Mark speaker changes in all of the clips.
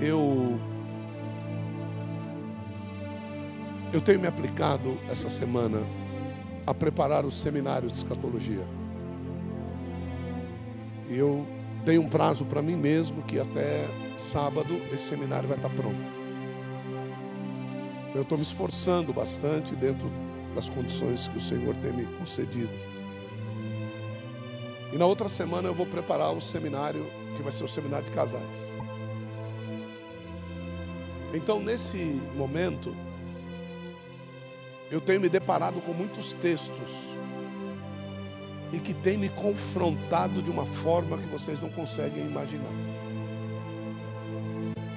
Speaker 1: eu eu tenho me aplicado essa semana a preparar o seminário de escatologia. E eu dei um prazo para mim mesmo que até sábado esse seminário vai estar pronto. Eu estou me esforçando bastante dentro das condições que o Senhor tem me concedido. E na outra semana eu vou preparar o seminário, que vai ser o seminário de casais. Então, nesse momento, eu tenho me deparado com muitos textos e que tem me confrontado de uma forma que vocês não conseguem imaginar.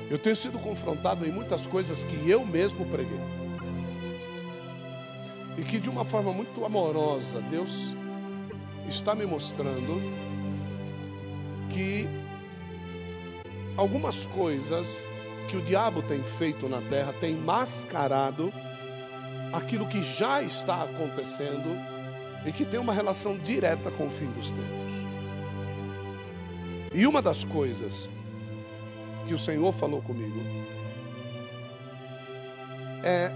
Speaker 1: Eu tenho sido confrontado em muitas coisas que eu mesmo preguei. E que de uma forma muito amorosa, Deus está me mostrando que algumas coisas que o diabo tem feito na terra tem mascarado aquilo que já está acontecendo e que tem uma relação direta com o fim dos tempos. E uma das coisas que o Senhor falou comigo é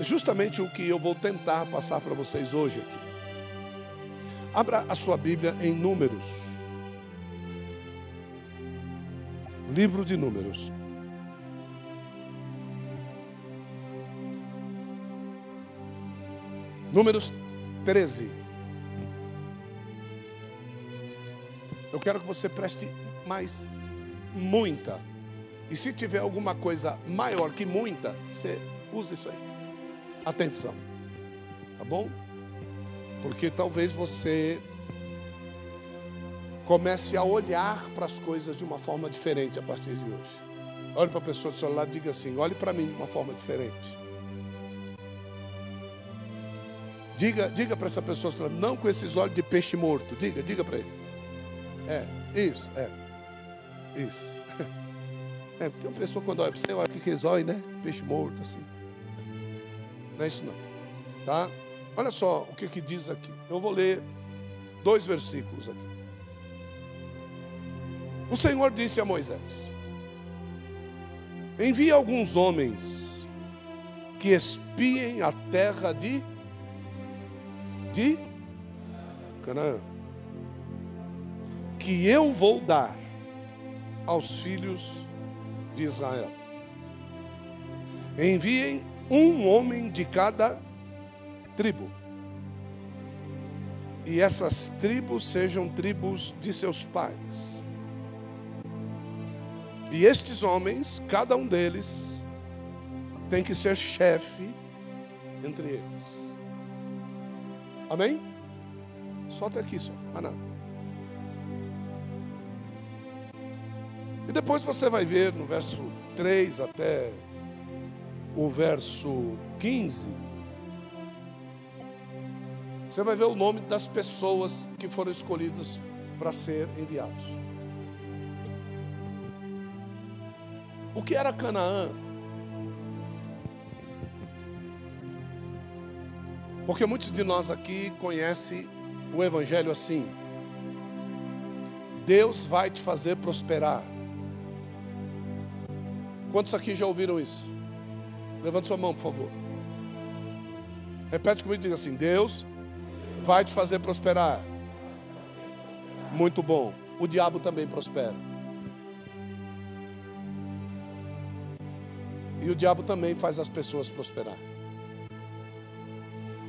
Speaker 1: justamente o que eu vou tentar passar para vocês hoje aqui. Abra a sua Bíblia em Números. Livro de Números. Números 13. Eu quero que você preste mais muita. E se tiver alguma coisa maior que muita, você usa isso aí. Atenção. Tá bom? Porque talvez você comece a olhar para as coisas de uma forma diferente a partir de hoje. Olhe para a pessoa do seu lado e diga assim: olhe para mim de uma forma diferente. Diga, diga para essa pessoa, não com esses olhos de peixe morto. Diga, diga para ele. É, isso, é. Isso. É, porque uma pessoa quando olha para você, olha que olhos, né? Peixe morto, assim. Não é isso não. Tá? Olha só o que, que diz aqui. Eu vou ler dois versículos aqui. O Senhor disse a Moisés: Envie alguns homens que espiem a terra de de Canaã, que eu vou dar aos filhos de Israel. Enviem um homem de cada tribo. E essas tribos sejam tribos de seus pais. E estes homens, cada um deles, tem que ser chefe entre eles. Amém? Só até aqui, só. Ah, não. E depois você vai ver no verso 3 até o verso 15. Você vai ver o nome das pessoas que foram escolhidas para ser enviados. O que era Canaã? Porque muitos de nós aqui conhecem o Evangelho assim: Deus vai te fazer prosperar. Quantos aqui já ouviram isso? Levante sua mão, por favor. Repete comigo e diga assim: Deus vai te fazer prosperar. Muito bom. O diabo também prospera. E o diabo também faz as pessoas prosperar.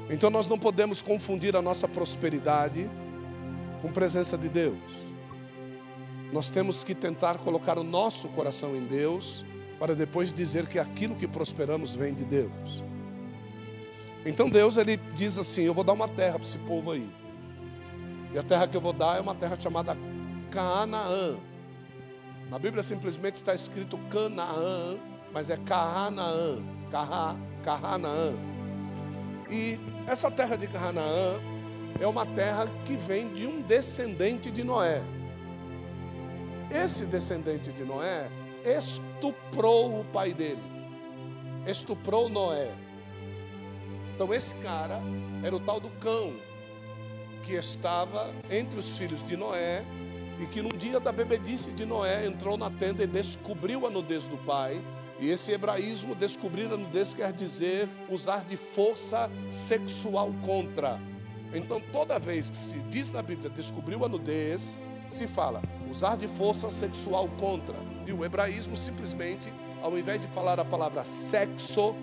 Speaker 1: Então nós não podemos confundir a nossa prosperidade com presença de Deus. Nós temos que tentar colocar o nosso coração em Deus para depois dizer que aquilo que prosperamos vem de Deus. Então Deus ele diz assim: Eu vou dar uma terra para esse povo aí. E a terra que eu vou dar é uma terra chamada Canaã. Na Bíblia simplesmente está escrito Canaã, mas é Canaã, Canaã. E essa terra de Canaã é uma terra que vem de um descendente de Noé. Esse descendente de Noé estuprou o pai dele, estuprou Noé. Então, esse cara era o tal do cão que estava entre os filhos de Noé e que num dia da bebedice de Noé entrou na tenda e descobriu a nudez do pai. E esse hebraísmo, descobrir a nudez, quer dizer usar de força sexual contra. Então, toda vez que se diz na Bíblia descobriu a nudez, se fala usar de força sexual contra. E o hebraísmo simplesmente, ao invés de falar a palavra sexo,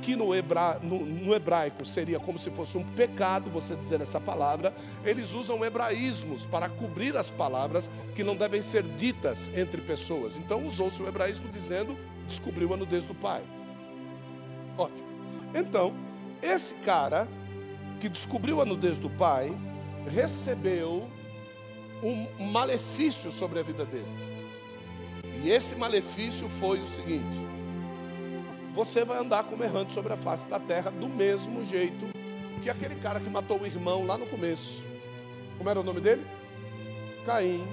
Speaker 1: que no, hebra, no, no, hebraico seria como se fosse um pecado você dizer essa palavra, eles usam hebraísmos para cobrir as palavras que não devem ser ditas entre pessoas. Então usou-se o hebraísmo dizendo: descobriu a nudez do pai. Ótimo. Então, esse cara que descobriu a nudez do pai recebeu um malefício sobre a vida dele. E esse malefício foi o seguinte: você vai andar como errante sobre a face da terra do mesmo jeito que aquele cara que matou o irmão lá no começo. Como era o nome dele? Caim.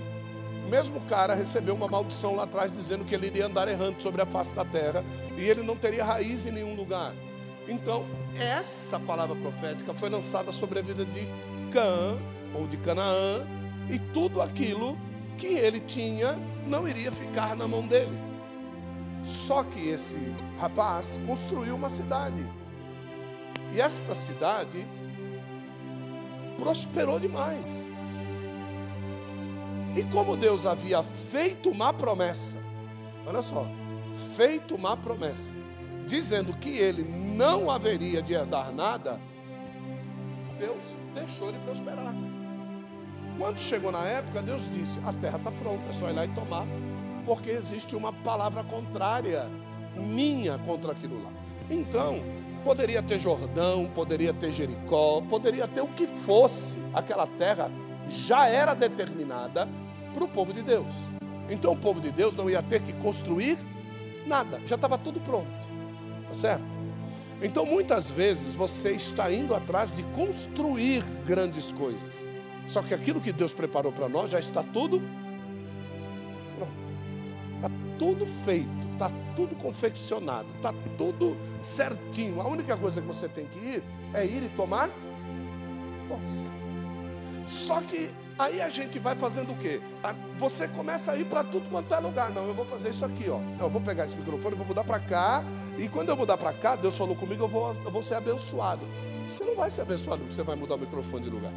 Speaker 1: O mesmo cara recebeu uma maldição lá atrás dizendo que ele iria andar errante sobre a face da terra e ele não teria raiz em nenhum lugar. Então, essa palavra profética foi lançada sobre a vida de Cã ou de Canaã e tudo aquilo que ele tinha não iria ficar na mão dele. Só que esse rapaz construiu uma cidade. E esta cidade prosperou demais. E como Deus havia feito uma promessa, olha só, feito uma promessa, dizendo que ele não haveria de herdar nada, Deus deixou ele prosperar. Quando chegou na época, Deus disse: A terra está pronta, é só ir lá e tomar, porque existe uma palavra contrária minha contra aquilo lá. Então, poderia ter Jordão, poderia ter Jericó, poderia ter o que fosse, aquela terra já era determinada para o povo de Deus. Então o povo de Deus não ia ter que construir nada, já estava tudo pronto, tá certo? Então muitas vezes você está indo atrás de construir grandes coisas, só que aquilo que Deus preparou para nós já está tudo pronto, está tudo feito está tudo confeccionado, está tudo certinho. A única coisa que você tem que ir é ir e tomar posse. Só que aí a gente vai fazendo o quê? Você começa a ir para tudo quanto é lugar. Não, eu vou fazer isso aqui, ó. Eu vou pegar esse microfone, vou mudar para cá. E quando eu mudar para cá, Deus falou comigo, eu vou, eu vou ser abençoado. Você não vai ser abençoado porque você vai mudar o microfone de lugar.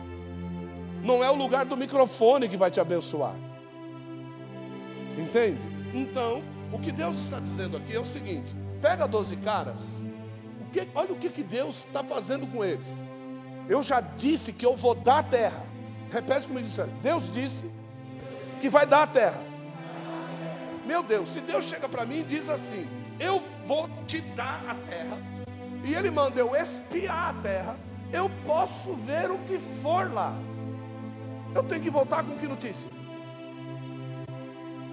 Speaker 1: Não é o lugar do microfone que vai te abençoar. Entende? Então, o que Deus está dizendo aqui é o seguinte: pega 12 caras, o que, olha o que, que Deus está fazendo com eles. Eu já disse que eu vou dar a terra. Repete comigo isso. Deus disse que vai dar a terra. Meu Deus, se Deus chega para mim e diz assim: Eu vou te dar a terra, e Ele manda eu espiar a terra, eu posso ver o que for lá. Eu tenho que voltar com que notícia?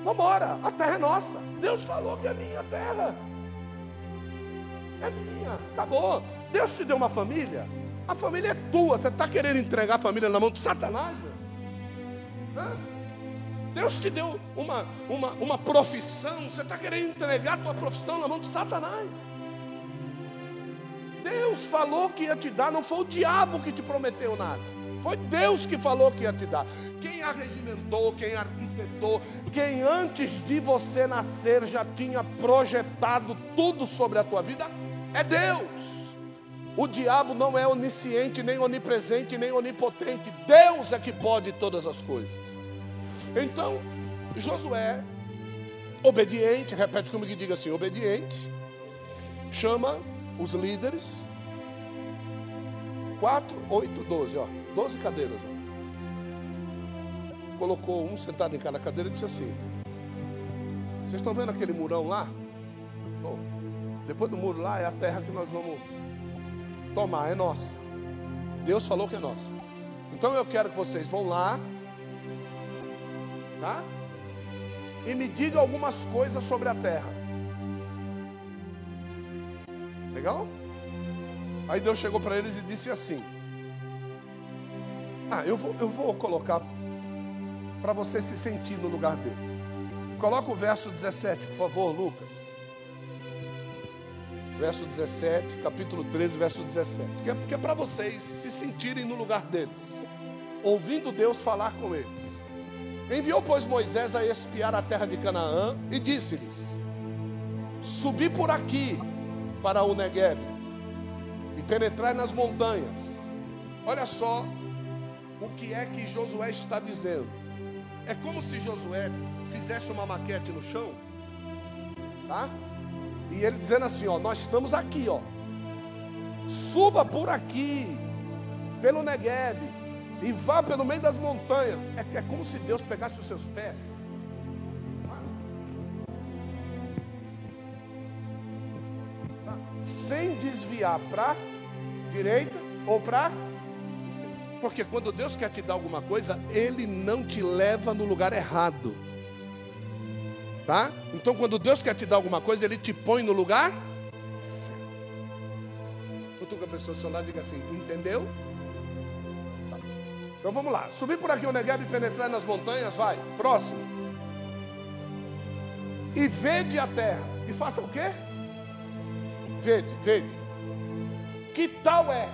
Speaker 1: Vamos embora, a terra é nossa. Deus falou que é minha terra. É minha, acabou. Deus te deu uma família, a família é tua. Você está querendo entregar a família na mão de Satanás? Deus te deu uma, uma, uma profissão, você está querendo entregar a tua profissão na mão de Satanás? Deus falou que ia te dar, não foi o diabo que te prometeu nada. Foi Deus que falou que ia te dar. Quem arregimentou, quem arquitetou, quem antes de você nascer já tinha projetado tudo sobre a tua vida é Deus. O diabo não é onisciente, nem onipresente, nem onipotente. Deus é que pode todas as coisas. Então, Josué, obediente, repete comigo e diga assim: obediente, chama os líderes. 4, 8, 12, ó. 12 cadeiras. Ó. Colocou um sentado em cada cadeira e disse assim: Vocês estão vendo aquele murão lá? Bom, depois do muro lá é a terra que nós vamos tomar, é nossa. Deus falou que é nossa. Então eu quero que vocês vão lá, tá? E me digam algumas coisas sobre a terra. Legal? Aí Deus chegou para eles e disse assim: ah, eu vou, eu vou colocar para você se sentir no lugar deles. Coloca o verso 17, por favor, Lucas. Verso 17, capítulo 13, verso 17. Que é, é para vocês se sentirem no lugar deles, ouvindo Deus falar com eles. Enviou, pois, Moisés a espiar a terra de Canaã e disse-lhes: Subi por aqui para o Negueb e penetrai nas montanhas. Olha só o que é que Josué está dizendo. É como se Josué fizesse uma maquete no chão, tá? E ele dizendo assim, ó, nós estamos aqui, ó. Suba por aqui, pelo Negueb, e vá pelo meio das montanhas. É, é como se Deus pegasse os seus pés? Sem desviar para direita ou para porque quando Deus quer te dar alguma coisa, Ele não te leva no lugar errado. Tá? Então, quando Deus quer te dar alguma coisa, Ele te põe no lugar certo. Cutuca a pessoa do seu lado diga assim: Entendeu? Tá. Então vamos lá. Subir por aqui o Negev e penetrar nas montanhas, vai. Próximo. E vede a terra. E faça o quê? Vede, vede. Que tal é?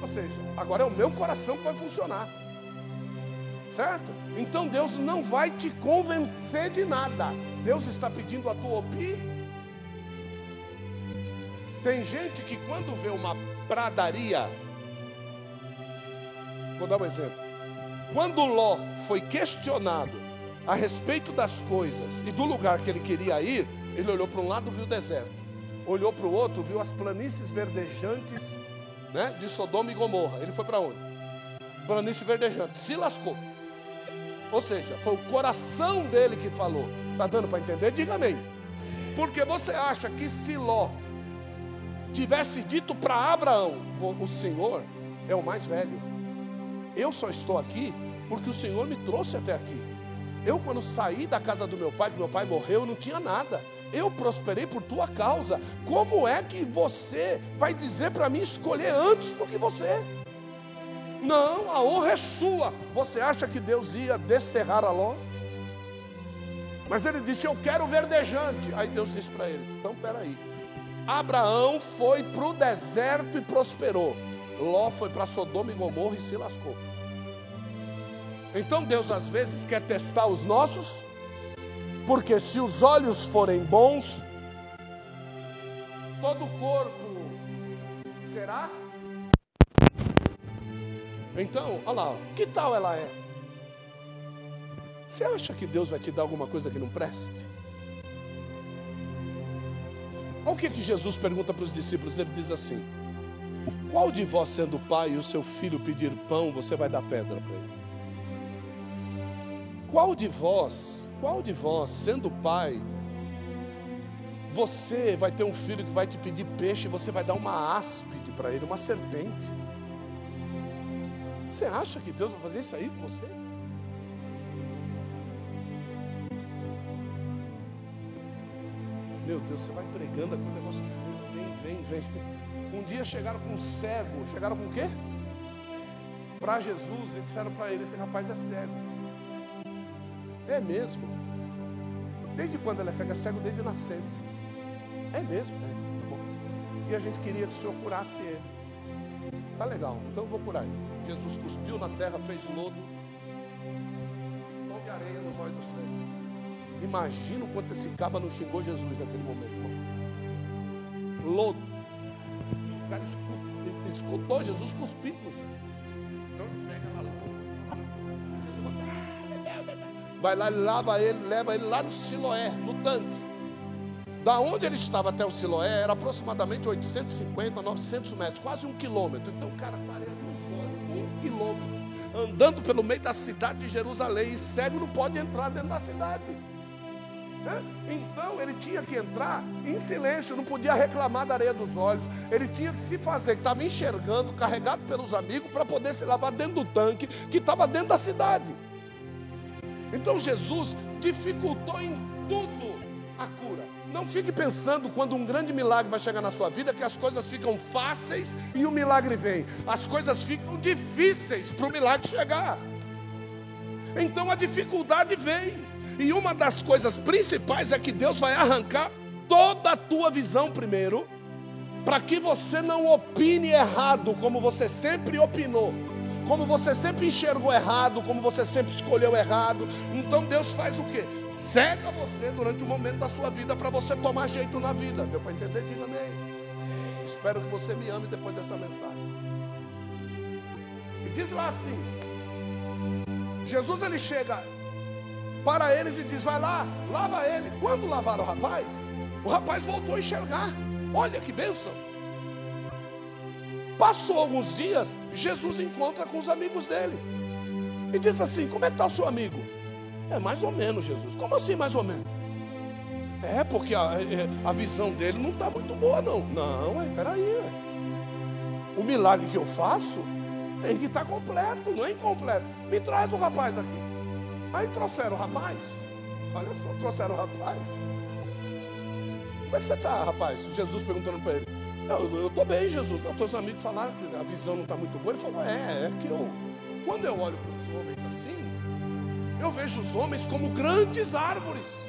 Speaker 1: Ou seja, agora é o meu coração que vai funcionar. Certo? Então Deus não vai te convencer de nada. Deus está pedindo a tua opinião. Tem gente que quando vê uma pradaria, vou dar um exemplo. Quando Ló foi questionado a respeito das coisas e do lugar que ele queria ir, ele olhou para um lado viu o deserto, olhou para o outro viu as planícies verdejantes né, de Sodoma e Gomorra. Ele foi para onde? Planície verdejante, se lascou. Ou seja, foi o coração dele que falou. Está dando para entender? Diga amém. Porque você acha que se Ló tivesse dito para Abraão: O Senhor é o mais velho. Eu só estou aqui porque o Senhor me trouxe até aqui. Eu, quando saí da casa do meu pai, que meu pai morreu, não tinha nada eu prosperei por tua causa. Como é que você vai dizer para mim escolher antes do que você? Não, a honra é sua. Você acha que Deus ia desterrar a Ló? Mas ele disse: Eu quero verdejante. Aí Deus disse para ele: Então peraí. Abraão foi para o deserto e prosperou. Ló foi para Sodoma e Gomorra e se lascou. Então Deus às vezes quer testar os nossos porque se os olhos forem bons, todo o corpo será. Então, olha lá, que tal ela é? Você acha que Deus vai te dar alguma coisa que não preste? Olha o que, que Jesus pergunta para os discípulos: ele diz assim: Qual de vós, sendo pai, e o seu filho pedir pão, você vai dar pedra para ele? Qual de vós, qual de vós, sendo pai, você vai ter um filho que vai te pedir peixe e você vai dar uma áspide para ele, uma serpente? Você acha que Deus vai fazer isso aí com você? Meu Deus, você vai pregando aquele negócio vem, vem, vem. Um dia chegaram com um cego, chegaram com o quê? Para Jesus e disseram para ele: esse rapaz é cego. É mesmo. Desde quando ele é cego? É cego desde nascença. É mesmo, é. Tá bom. E a gente queria que o Senhor curasse ele. Tá legal, então eu vou curar ele. Jesus cuspiu na terra, fez lodo, pão de areia nos olhos do céu. Imagina o quanto esse caba não xingou Jesus naquele momento, irmão. Lodo. O cara escutou, escutou Jesus cuspindo no chão. vai lá, lava ele, leva ele lá no Siloé, no tanque. Da onde ele estava até o Siloé era aproximadamente 850, 900 metros, quase um quilômetro. Então o cara parando os olhos, um quilômetro, andando pelo meio da cidade de Jerusalém, e cego não pode entrar dentro da cidade. Então ele tinha que entrar em silêncio, não podia reclamar da areia dos olhos. Ele tinha que se fazer, que estava enxergando, carregado pelos amigos, para poder se lavar dentro do tanque que estava dentro da cidade. Então Jesus dificultou em tudo a cura. Não fique pensando quando um grande milagre vai chegar na sua vida que as coisas ficam fáceis e o milagre vem. As coisas ficam difíceis para o milagre chegar. Então a dificuldade vem. E uma das coisas principais é que Deus vai arrancar toda a tua visão primeiro, para que você não opine errado como você sempre opinou como você sempre enxergou errado, como você sempre escolheu errado. Então Deus faz o quê? Cega você durante o momento da sua vida para você tomar jeito na vida. Deu para entender? Diga amém. Espero que você me ame depois dessa mensagem. E diz lá assim: Jesus ele chega para eles e diz: Vai lá, lava ele. Quando lavaram o rapaz, o rapaz voltou a enxergar. Olha que bênção. Passou alguns dias, Jesus encontra com os amigos dele e diz assim: Como é que está o seu amigo? É mais ou menos, Jesus. Como assim, mais ou menos? É, porque a, é, a visão dele não está muito boa, não. Não, é, peraí. O milagre que eu faço tem que estar tá completo, não é incompleto. Me traz o rapaz aqui. Aí trouxeram o rapaz. Olha só, trouxeram o rapaz. Como é que você está, rapaz? Jesus perguntando para ele. Eu estou bem, Jesus. Os teus amigos falaram que a visão não está muito boa. Ele falou: É, é que eu, quando eu olho para os homens assim, eu vejo os homens como grandes árvores.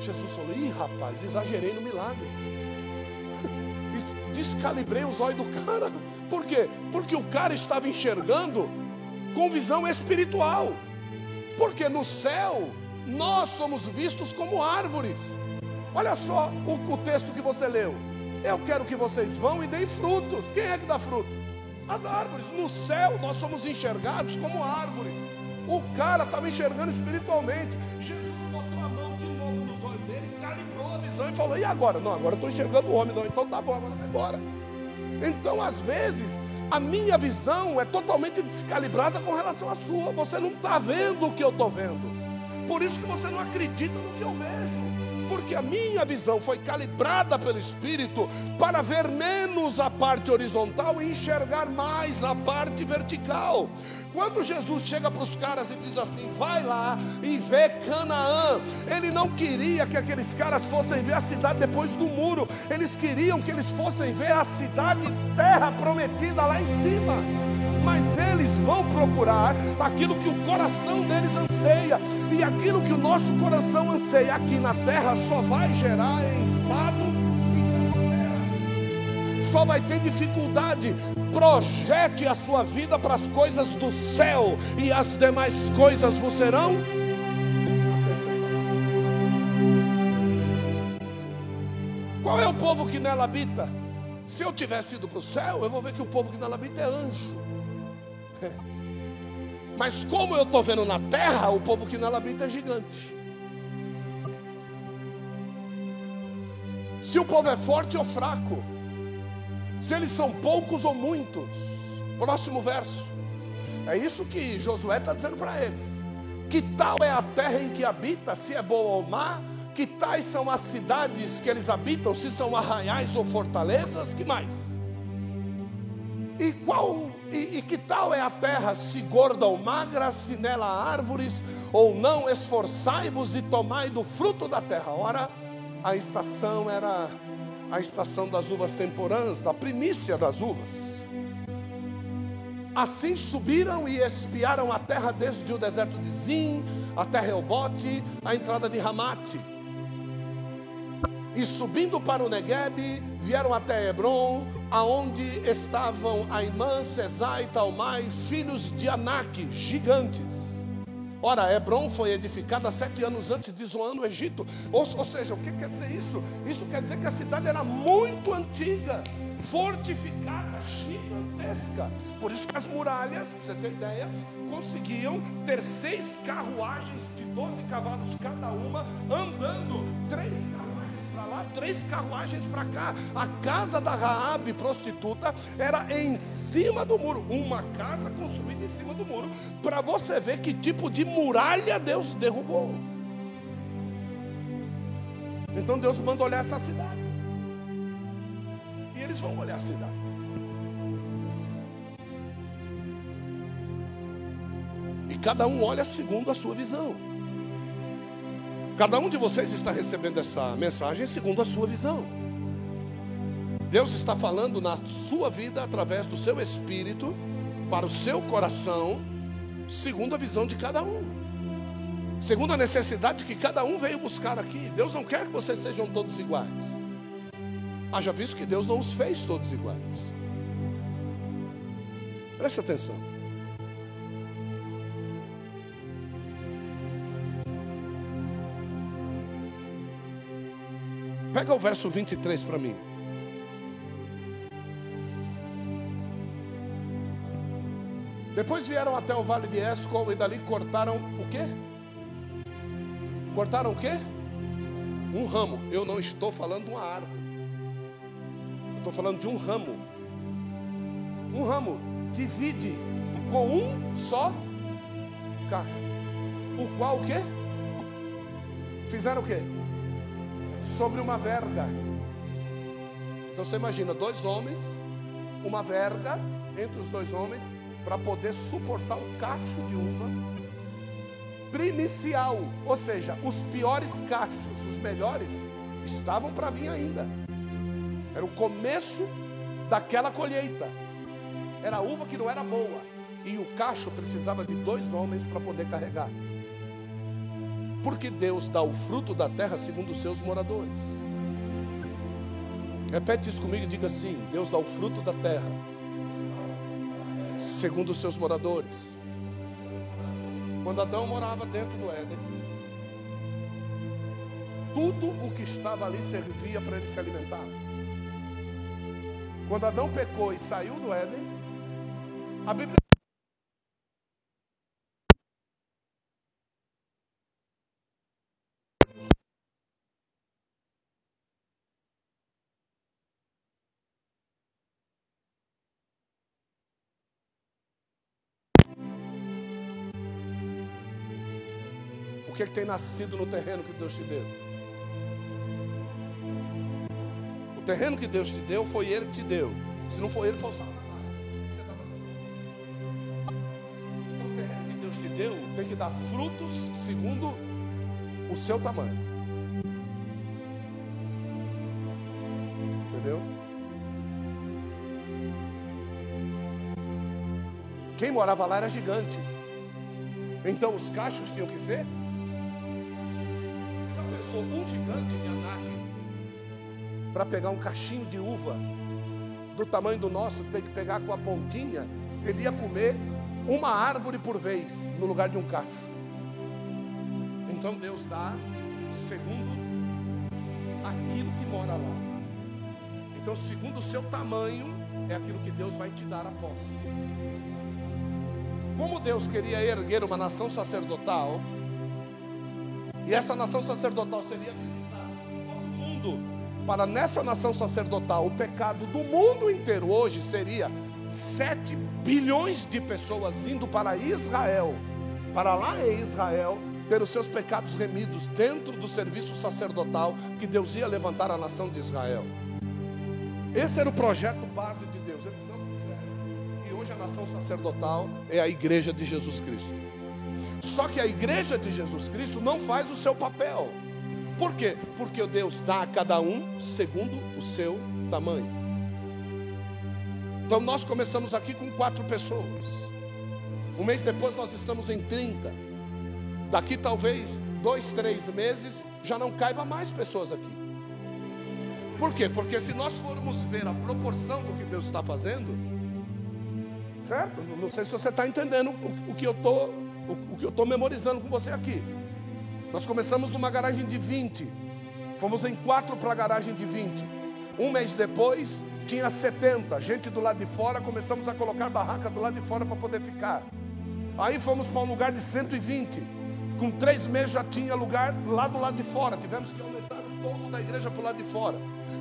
Speaker 1: Jesus falou: Ih, rapaz, exagerei no milagre. Descalibrei os olhos do cara. Por quê? Porque o cara estava enxergando com visão espiritual. Porque no céu nós somos vistos como árvores. Olha só o, o texto que você leu. Eu quero que vocês vão e deem frutos. Quem é que dá fruto? As árvores. No céu nós somos enxergados como árvores. O cara estava enxergando espiritualmente. Jesus botou a mão de novo nos olhos dele, calibrou a visão e falou: E agora? Não, agora estou enxergando o homem. Não, então tá bom, agora vai embora. Então, às vezes, a minha visão é totalmente descalibrada com relação à sua. Você não está vendo o que eu estou vendo. Por isso que você não acredita no que eu vejo porque a minha visão foi calibrada pelo Espírito para ver menos a parte horizontal e enxergar mais a parte vertical. Quando Jesus chega para os caras e diz assim: vai lá e vê Canaã, ele não queria que aqueles caras fossem ver a cidade depois do muro, eles queriam que eles fossem ver a cidade terra prometida lá em cima mas eles vão procurar aquilo que o coração deles anseia, e aquilo que o nosso coração anseia aqui na terra só vai gerar enfado e só vai ter dificuldade. Projete a sua vida para as coisas do céu, e as demais coisas vos serão. Qual é o povo que nela habita? Se eu tivesse ido para o céu, eu vou ver que o povo que nela habita é anjo. Mas como eu estou vendo na terra, o povo que nela habita é gigante. Se o povo é forte ou fraco, se eles são poucos ou muitos. Próximo verso. É isso que Josué está dizendo para eles. Que tal é a terra em que habita, se é boa ou má? Que tais são as cidades que eles habitam, se são arraiais ou fortalezas? Que mais? E qual e, e, que tal é a terra, se gorda ou magra, se nela árvores ou não? Esforçai-vos e tomai do fruto da terra. Ora, a estação era a estação das uvas temporãs, da primícia das uvas. Assim subiram e espiaram a terra desde o deserto de Zim, até Reobote, a entrada de Ramate. E subindo para o Negueb, vieram até Hebron, aonde estavam Aimã, Cesai Talmai, filhos de Anak, gigantes. Ora, Hebron foi edificada sete anos antes de Zoan no Egito. Ou, ou, seja, o que quer dizer isso? Isso quer dizer que a cidade era muito antiga, fortificada, gigantesca. Por isso que as muralhas, para você ter ideia, conseguiam ter seis carruagens de 12 cavalos cada uma, andando três carruagens três carruagens para cá. A casa da Raabe, prostituta, era em cima do muro. Uma casa construída em cima do muro. Para você ver que tipo de muralha Deus derrubou. Então Deus manda olhar essa cidade. E eles vão olhar a cidade. E cada um olha segundo a sua visão. Cada um de vocês está recebendo essa mensagem segundo a sua visão. Deus está falando na sua vida através do seu espírito, para o seu coração, segundo a visão de cada um, segundo a necessidade que cada um veio buscar aqui. Deus não quer que vocês sejam todos iguais. Haja visto que Deus não os fez todos iguais. Preste atenção. Pega o verso 23 para mim. Depois vieram até o vale de Escol e dali cortaram o quê? Cortaram o quê? Um ramo. Eu não estou falando de uma árvore. Eu estou falando de um ramo. Um ramo divide com um só cacho. O qual o quê? Fizeram o quê? Sobre uma verga. Então você imagina dois homens, uma verga entre os dois homens para poder suportar o cacho de uva primicial, ou seja, os piores cachos, os melhores estavam para vir ainda. Era o começo daquela colheita. Era uva que não era boa e o cacho precisava de dois homens para poder carregar. Porque Deus dá o fruto da terra segundo os seus moradores. Repete isso comigo e diga assim: Deus dá o fruto da terra segundo os seus moradores. Quando Adão morava dentro do Éden, tudo o que estava ali servia para ele se alimentar. Quando Adão pecou e saiu do Éden, a Bíblia que, que tem nascido no terreno que Deus te deu? O terreno que Deus te deu foi Ele que te deu. Se não foi Ele, foi o Salvador. O que você está fazendo? O terreno que Deus te deu tem que dar frutos segundo o seu tamanho. Entendeu? Quem morava lá era gigante. Então os cachos tinham que ser um gigante de Anak para pegar um cachinho de uva do tamanho do nosso, tem que pegar com a pontinha, ele ia comer uma árvore por vez no lugar de um cacho. Então Deus dá segundo aquilo que mora lá. Então, segundo o seu tamanho, é aquilo que Deus vai te dar a posse. Como Deus queria erguer uma nação sacerdotal, e essa nação sacerdotal seria visitar todo mundo. Para nessa nação sacerdotal, o pecado do mundo inteiro hoje seria 7 bilhões de pessoas indo para Israel, para lá em Israel, ter os seus pecados remidos dentro do serviço sacerdotal que Deus ia levantar a nação de Israel. Esse era o projeto base de Deus. Eles não quiseram. E hoje a nação sacerdotal é a igreja de Jesus Cristo. Só que a igreja de Jesus Cristo não faz o seu papel. Por quê? Porque Deus dá a cada um segundo o seu tamanho. Então nós começamos aqui com quatro pessoas. Um mês depois nós estamos em 30. Daqui talvez dois, três meses já não caiba mais pessoas aqui. Por quê? Porque se nós formos ver a proporção do que Deus está fazendo, certo? Não sei se você está entendendo o, que eu estou o, o que eu estou memorizando com você aqui. Nós começamos numa garagem de 20, fomos em quatro para a garagem de 20. Um mês depois, tinha 70, gente do lado de fora, começamos a colocar barraca do lado de fora para poder ficar. Aí fomos para um lugar de 120. Com três meses já tinha lugar lá do lado de fora. Tivemos que aumentar todo da igreja para o lado de fora.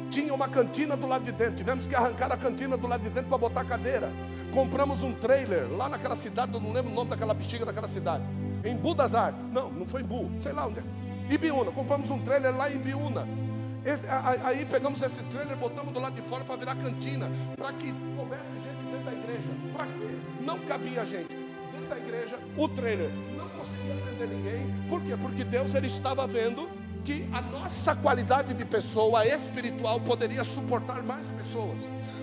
Speaker 1: Tinha uma cantina do lado de dentro. Tivemos que arrancar a cantina do lado de dentro para botar cadeira. Compramos um trailer lá naquela cidade, eu não lembro o nome daquela bexiga daquela cidade. Em Bu das Artes. Não, não foi em Bu, sei lá onde é. Ibiúna. Compramos um trailer lá em Ibiúna. Esse, aí pegamos esse trailer, botamos do lado de fora para virar cantina, para que coubesse gente dentro da igreja. Para quê? Não cabia gente dentro da igreja. O trailer não conseguia prender ninguém. Por quê? Porque Deus ele estava vendo que a nossa qualidade de pessoa espiritual poderia suportar mais pessoas.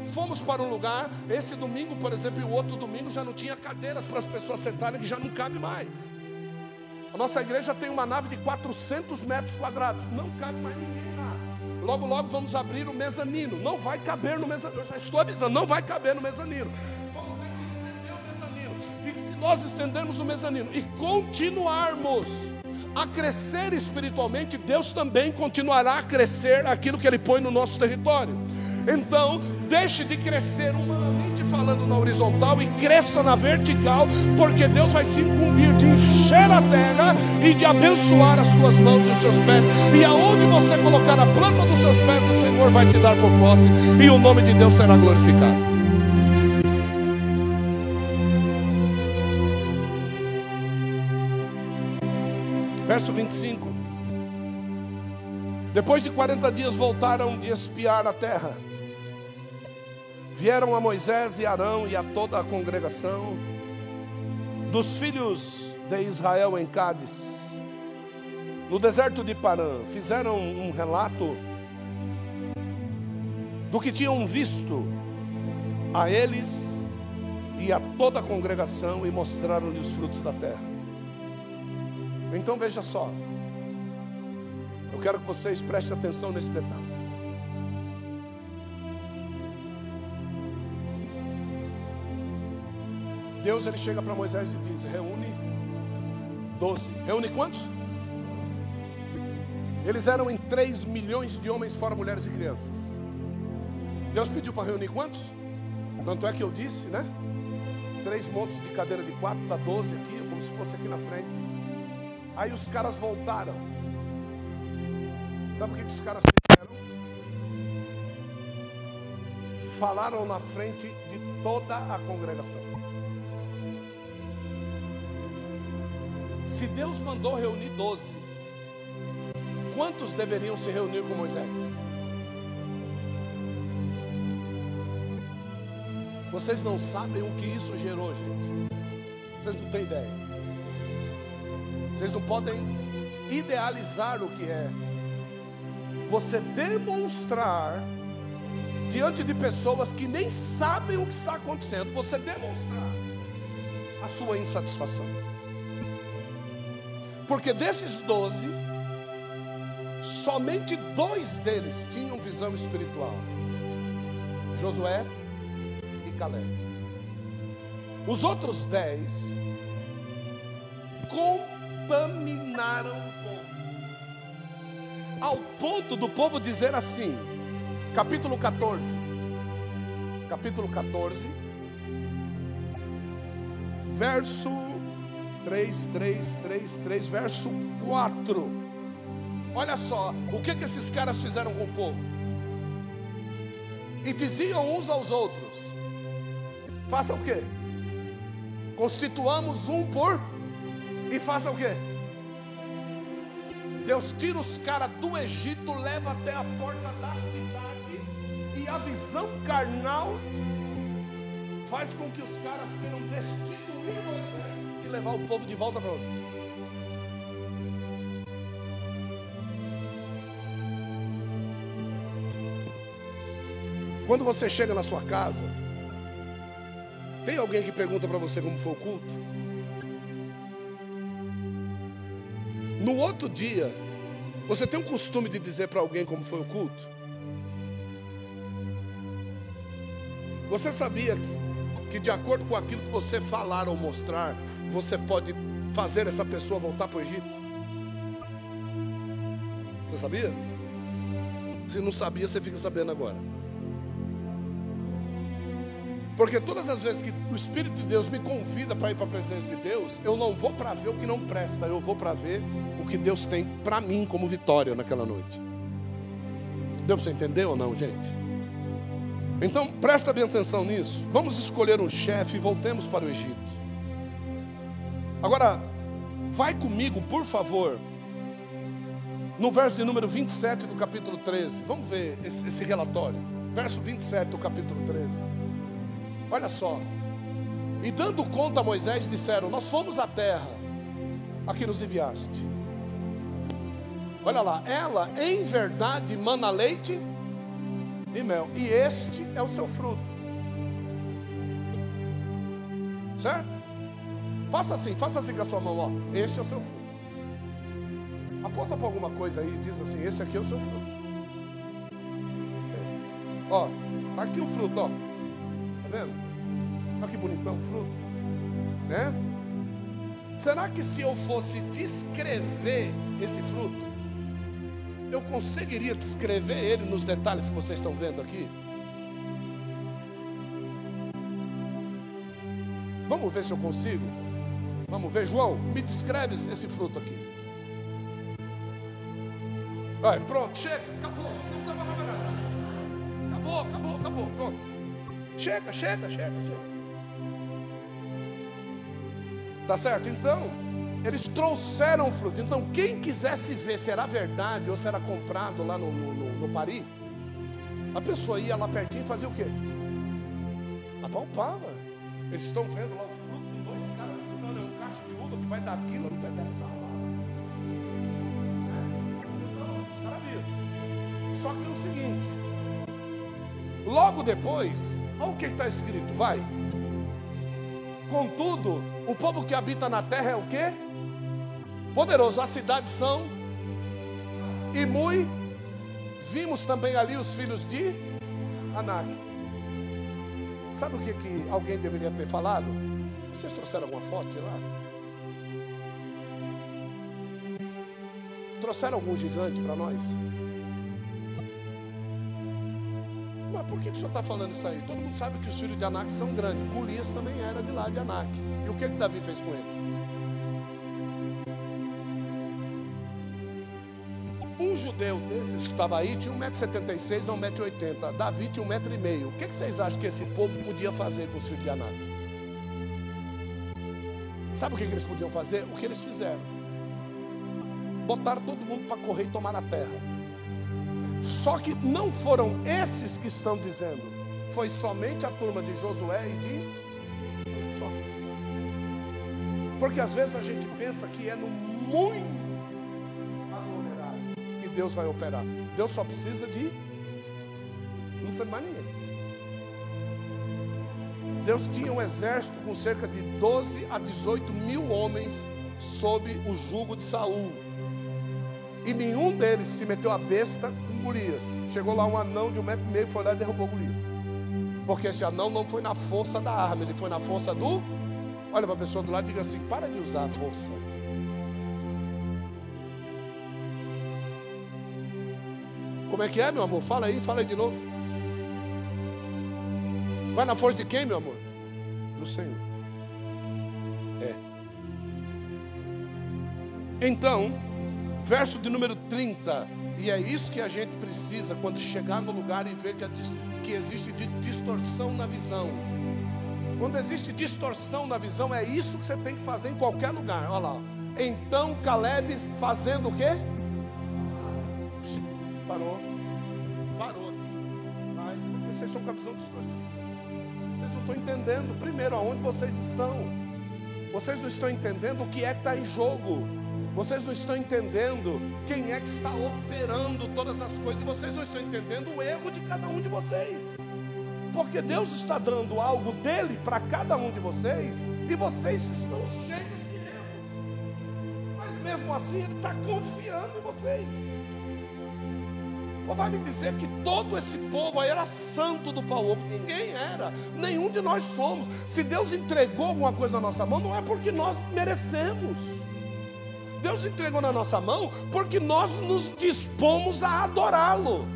Speaker 1: Fomos para um lugar, esse domingo, por exemplo, e o outro domingo já não tinha cadeiras para as pessoas sentarem, que já não cabe mais. A nossa igreja tem uma nave de 400 metros quadrados, não cabe mais ninguém lá. Logo, logo vamos abrir o mezanino, não vai caber no mezanino, eu já estou avisando, não vai caber no mezanino. Vamos ter que estender o mezanino, e se nós estendermos o mezanino e continuarmos a crescer espiritualmente, Deus também continuará a crescer aquilo que Ele põe no nosso território. Então, deixe de crescer humanamente falando na horizontal e cresça na vertical, porque Deus vai se incumbir de encher a terra e de abençoar as tuas mãos e os seus pés. E aonde você colocar a planta dos seus pés, o Senhor vai te dar por posse e o nome de Deus será glorificado. Verso 25. Depois de 40 dias voltaram de espiar a terra. Vieram a Moisés e Arão e a toda a congregação dos filhos de Israel em Cádiz, no deserto de Parã. Fizeram um relato do que tinham visto a eles e a toda a congregação e mostraram-lhe os frutos da terra. Então veja só. Eu quero que vocês prestem atenção nesse detalhe. Deus ele chega para Moisés e diz: reúne doze. Reúne quantos? Eles eram em 3 milhões de homens, fora mulheres e crianças. Deus pediu para reunir quantos? Tanto é que eu disse, né? Três montes de cadeira de quatro, dá 12 aqui, como se fosse aqui na frente. Aí os caras voltaram. Sabe o que os caras fizeram? Falaram na frente de toda a congregação. Se Deus mandou reunir doze, quantos deveriam se reunir com Moisés? Vocês não sabem o que isso gerou, gente. Vocês não têm ideia. Vocês não podem idealizar o que é. Você demonstrar diante de pessoas que nem sabem o que está acontecendo, você demonstrar a sua insatisfação. Porque desses doze, somente dois deles tinham visão espiritual: Josué e Caleb. Os outros dez, com contaminaram o povo. Ao ponto do povo dizer assim, capítulo 14. Capítulo 14, verso 3, 3, 3, 3, verso 4. Olha só, o que, que esses caras fizeram com o povo? E diziam uns aos outros: façam o quê? Constituamos um por e faça o quê? Deus tira os caras do Egito, leva até a porta da cidade, e a visão carnal faz com que os caras queiram destituir Moisés e levar o povo de volta para onde? Quando você chega na sua casa, tem alguém que pergunta para você como foi o culto? No outro dia, você tem o costume de dizer para alguém como foi o culto? Você sabia que, de acordo com aquilo que você falar ou mostrar, você pode fazer essa pessoa voltar para o Egito? Você sabia? Se não sabia, você fica sabendo agora. Porque todas as vezes que o Espírito de Deus me convida para ir para a presença de Deus, eu não vou para ver o que não presta, eu vou para ver o que Deus tem para mim como vitória naquela noite. Deu para você entender ou não, gente? Então, presta bem atenção nisso. Vamos escolher um chefe e voltemos para o Egito. Agora, vai comigo, por favor, no verso de número 27 do capítulo 13. Vamos ver esse, esse relatório. Verso 27 do capítulo 13. Olha só. E dando conta a Moisés, disseram: Nós fomos à terra a que nos enviaste. Olha lá, ela em verdade mana leite e mel, e este é o seu fruto. Certo? Faça assim, faça assim com a sua mão, ó. Este é o seu fruto. Aponta para alguma coisa aí e diz assim: Esse aqui é o seu fruto. Ó, tá aqui o fruto, ó. Vendo? Olha que bonitão o fruto. Né? Será que se eu fosse descrever esse fruto, eu conseguiria descrever ele nos detalhes que vocês estão vendo aqui? Vamos ver se eu consigo. Vamos ver, João, me descreve esse fruto aqui. Vai, pronto, chega, acabou. Não precisa falar nada. Acabou, acabou, acabou, pronto. Chega, chega, chega, chega. Tá certo? Então, eles trouxeram fruto. Então, quem quisesse ver se era verdade ou se era comprado lá no, no, no, no Paris, a pessoa ia lá pertinho e fazia o quê? Apalpava. Eles estão vendo lá o fruto de dois caras segurando um cacho de uva que vai dar aquilo, não vai dessa lá. Então. Só que é o seguinte: logo depois, olha o que está escrito, vai. Contudo, o povo que habita na terra é o que? Poderoso. As cidades são e muito. Vimos também ali os filhos de Anak. Sabe o que, que alguém deveria ter falado? Vocês trouxeram alguma foto de lá? Trouxeram algum gigante para nós? Que, que o senhor está falando isso aí? Todo mundo sabe que os filhos de Anak são grandes. Golias também era de lá de Anak. E o que, que Davi fez com ele? Um judeu desses que estava aí tinha 1,76m a 1,80m. Davi tinha 1,5m. O que, que vocês acham que esse povo podia fazer com os filhos de Anak? Sabe o que, que eles podiam fazer? O que eles fizeram? Botaram todo mundo para correr e tomar a terra. Só que não foram esses que estão dizendo, foi somente a turma de Josué e de. Só. Porque às vezes a gente pensa que é no muito aglomerado que Deus vai operar. Deus só precisa de. Não precisa de mais ninguém. Deus tinha um exército com cerca de 12 a 18 mil homens sob o jugo de Saul. E nenhum deles se meteu a besta Golias. Chegou lá um anão de um metro e meio, foi lá e derrubou Golias. Porque esse anão não foi na força da arma, ele foi na força do. Olha para a pessoa do lado e diga assim: para de usar a força. Como é que é, meu amor? Fala aí, fala aí de novo. Vai na força de quem, meu amor? Do Senhor. É. Então, verso de número 30. E é isso que a gente precisa quando chegar no lugar e ver que, que existe distorção na visão. Quando existe distorção na visão, é isso que você tem que fazer em qualquer lugar. Olha lá. Então Caleb fazendo o quê? Parou. Parou. Vai. Porque vocês estão com a visão distorcida. Vocês não estão entendendo. Primeiro, aonde vocês estão. Vocês não estão entendendo o que é que está em jogo. Vocês não estão entendendo quem é que está operando todas as coisas. Vocês não estão entendendo o erro de cada um de vocês. Porque Deus está dando algo dele para cada um de vocês. E vocês estão cheios de erro. Mas mesmo assim, Ele está confiando em vocês. Ou vai me dizer que todo esse povo aí era santo do pau oco? Ninguém era, nenhum de nós somos. Se Deus entregou alguma coisa na nossa mão, não é porque nós merecemos. Deus entregou na nossa mão porque nós nos dispomos a adorá-lo.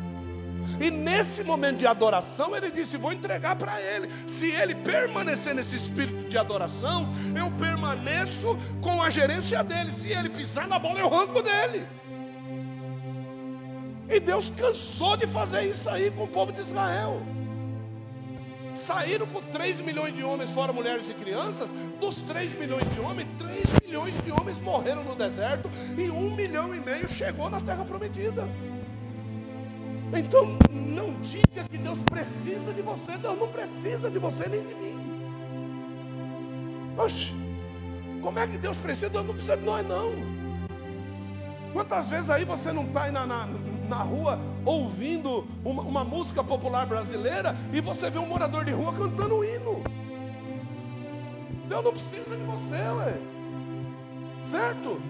Speaker 1: E nesse momento de adoração, ele disse: Vou entregar para ele. Se ele permanecer nesse espírito de adoração, eu permaneço com a gerência dele. Se ele pisar na bola, eu arranco dele. E Deus cansou de fazer isso aí com o povo de Israel. Saíram com 3 milhões de homens, fora mulheres e crianças. Dos 3 milhões de homens, 3 milhões de homens morreram no deserto. E um milhão e meio chegou na terra prometida. Então não diga que Deus precisa de você. Deus não precisa de você nem de mim. Oxe, como é que Deus precisa? Deus não precisa de nós, não. Quantas vezes aí você não está na, na, na rua ouvindo uma, uma, música popular brasileira e você vê um morador de rua cantando um hino. Deus não precisa de você, ué. Certo?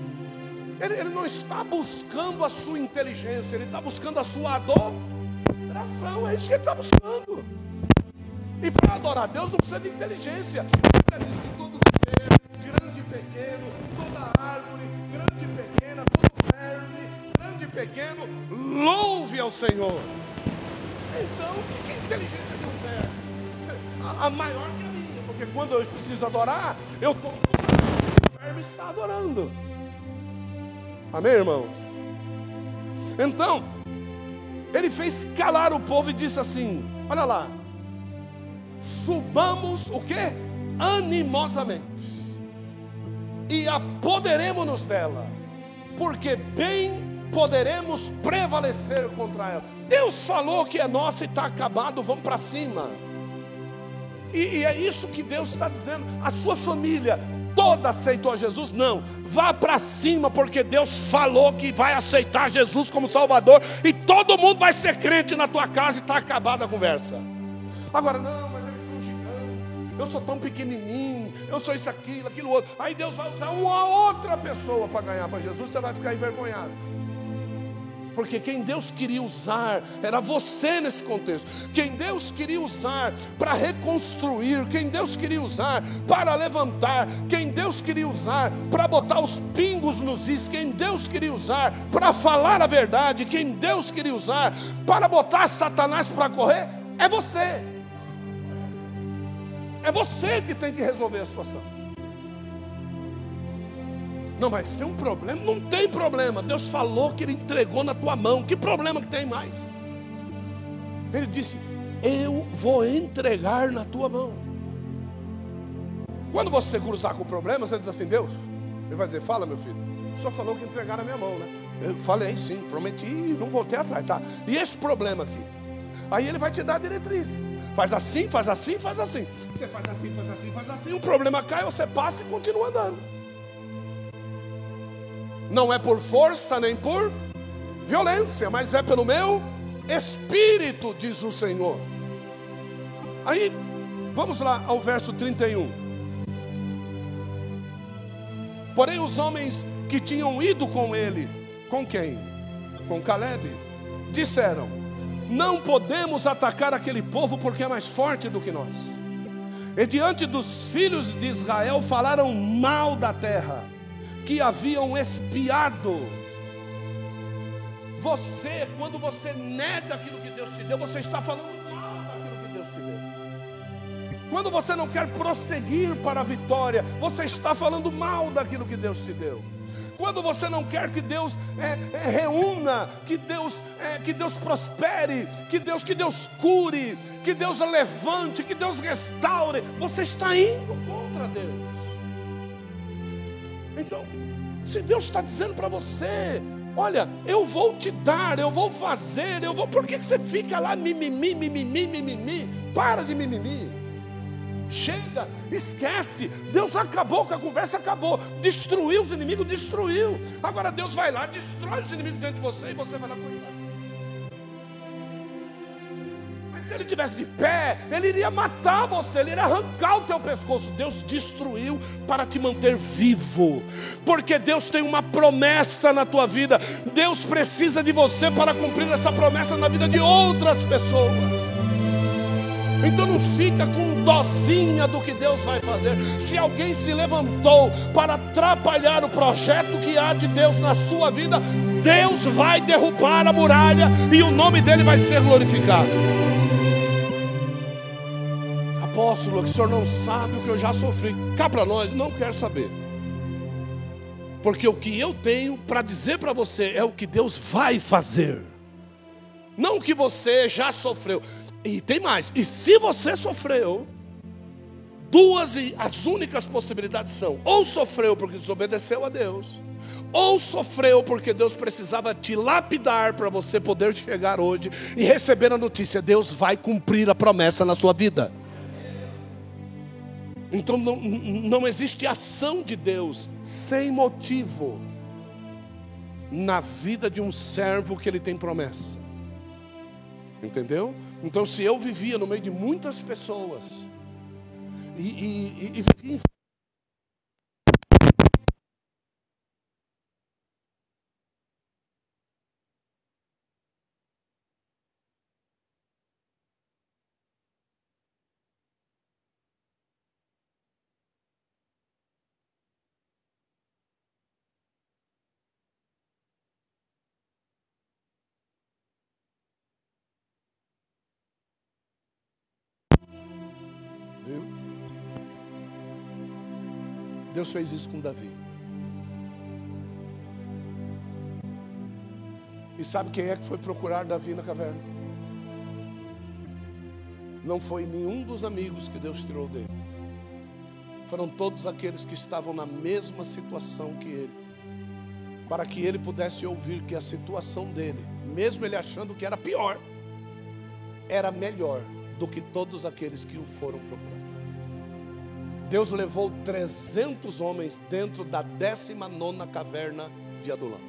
Speaker 1: Ele, ele não está buscando a sua inteligência, ele está buscando a sua adoração. É isso que ele está buscando. E para adorar Deus não precisa de inteligência. A diz que todo Senhor. Então, o que é inteligência de um? A, a maior que a minha, porque quando eu preciso adorar, eu estou. O verme está adorando. Amém, irmãos? Então, ele fez calar o povo e disse assim: Olha lá, subamos o que? Animosamente e apoderemos-nos dela, porque bem poderemos prevalecer contra ela. Deus falou que é nossa e está acabado, vamos para cima. E, e é isso que Deus está dizendo. A sua família toda aceitou Jesus? Não. Vá para cima, porque Deus falou que vai aceitar Jesus como Salvador. E todo mundo vai ser crente na tua casa e está acabada a conversa. Agora, não, mas eles são gigantes. Eu sou tão pequenininho. Eu sou isso, aquilo, aquilo outro. Aí Deus vai usar uma outra pessoa para ganhar para Jesus. Você vai ficar envergonhado. Porque quem Deus queria usar era você nesse contexto. Quem Deus queria usar para reconstruir, quem Deus queria usar para levantar, quem Deus queria usar para botar os pingos nos is, quem Deus queria usar para falar a verdade, quem Deus queria usar para botar Satanás para correr, é você. É você que tem que resolver a situação. Não, mas tem um problema? Não tem problema. Deus falou que Ele entregou na tua mão. Que problema que tem mais? Ele disse: Eu vou entregar na tua mão. Quando você cruzar com o problema, você diz assim: Deus, Ele vai dizer: Fala, meu filho. O senhor falou que entregar na minha mão, né? Eu falei sim, prometi e não voltei atrás, tá? E esse problema aqui? Aí ele vai te dar a diretriz. Faz assim, faz assim, faz assim. Você faz assim, faz assim, faz assim. O problema cai, você passa e continua andando não é por força nem por violência, mas é pelo meu espírito, diz o Senhor. Aí, vamos lá ao verso 31. Porém, os homens que tinham ido com ele, com quem? Com Caleb, disseram: Não podemos atacar aquele povo porque é mais forte do que nós. E diante dos filhos de Israel falaram mal da terra que haviam espiado. Você, quando você nega aquilo que Deus te deu, você está falando mal daquilo que Deus te deu. Quando você não quer prosseguir para a vitória, você está falando mal daquilo que Deus te deu. Quando você não quer que Deus é, é, reúna, que Deus, é, que Deus prospere, que Deus, que Deus cure, que Deus levante, que Deus restaure, você está indo contra Deus. Então, se Deus está dizendo para você, olha, eu vou te dar, eu vou fazer, eu vou. Por que você fica lá mimimi, mimimi, mimimi? Para de mimimi. Chega, esquece. Deus acabou com a conversa, acabou. Destruiu os inimigos, destruiu. Agora Deus vai lá, destrói os inimigos dentro de você e você vai lá cuidar. Se ele tivesse de pé, ele iria matar você, ele iria arrancar o teu pescoço. Deus destruiu para te manter vivo, porque Deus tem uma promessa na tua vida. Deus precisa de você para cumprir essa promessa na vida de outras pessoas. Então não fica com dozinha do que Deus vai fazer. Se alguém se levantou para atrapalhar o projeto que há de Deus na sua vida, Deus vai derrubar a muralha e o nome dele vai ser glorificado apóstolo, que o senhor não sabe o que eu já sofri. Cá para nós, não quero saber. Porque o que eu tenho para dizer para você é o que Deus vai fazer. Não o que você já sofreu. E tem mais. E se você sofreu, duas e as únicas possibilidades são: ou sofreu porque desobedeceu a Deus, ou sofreu porque Deus precisava te lapidar para você poder chegar hoje e receber a notícia: Deus vai cumprir a promessa na sua vida. Então não, não existe ação de Deus sem motivo na vida de um servo que ele tem promessa. Entendeu? Então, se eu vivia no meio de muitas pessoas e, e, e vivia Deus fez isso com Davi. E sabe quem é que foi procurar Davi na caverna? Não foi nenhum dos amigos que Deus tirou dele. Foram todos aqueles que estavam na mesma situação que ele. Para que ele pudesse ouvir que a situação dele, mesmo ele achando que era pior, era melhor do que todos aqueles que o foram procurar. Deus levou 300 homens dentro da 19 caverna de Adulão.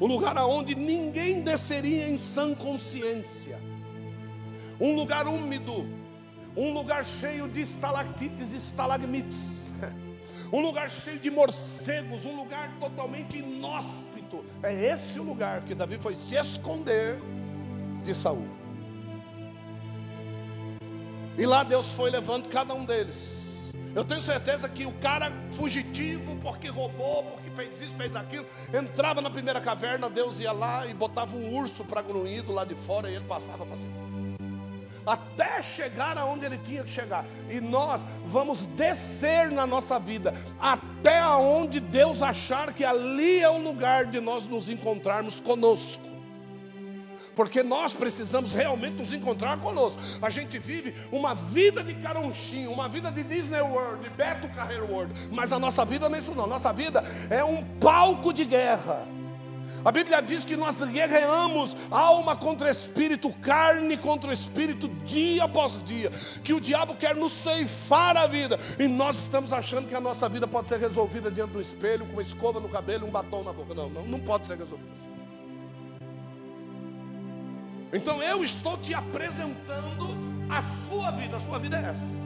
Speaker 1: O lugar aonde ninguém desceria em sã consciência. Um lugar úmido, um lugar cheio de estalactites e estalagmites. Um lugar cheio de morcegos, um lugar totalmente inóspito. É esse o lugar que Davi foi se esconder de Saul. E lá Deus foi levando cada um deles. Eu tenho certeza que o cara fugitivo, porque roubou, porque fez isso, fez aquilo, entrava na primeira caverna, Deus ia lá e botava um urso para grunhir do lado de fora e ele passava para cima. Até chegar aonde ele tinha que chegar. E nós vamos descer na nossa vida até aonde Deus achar que ali é o lugar de nós nos encontrarmos conosco porque nós precisamos realmente nos encontrar conosco. A gente vive uma vida de caronchinho, uma vida de Disney World, de Beto Carreiro World, mas a nossa vida não é isso não. Nossa vida é um palco de guerra. A Bíblia diz que nós guerreamos alma contra espírito, carne contra espírito, dia após dia. Que o diabo quer nos ceifar a vida. E nós estamos achando que a nossa vida pode ser resolvida diante do espelho, com uma escova no cabelo e um batom na boca. Não, não, não pode ser resolvida assim. Então eu estou te apresentando a sua vida, a sua vida é essa.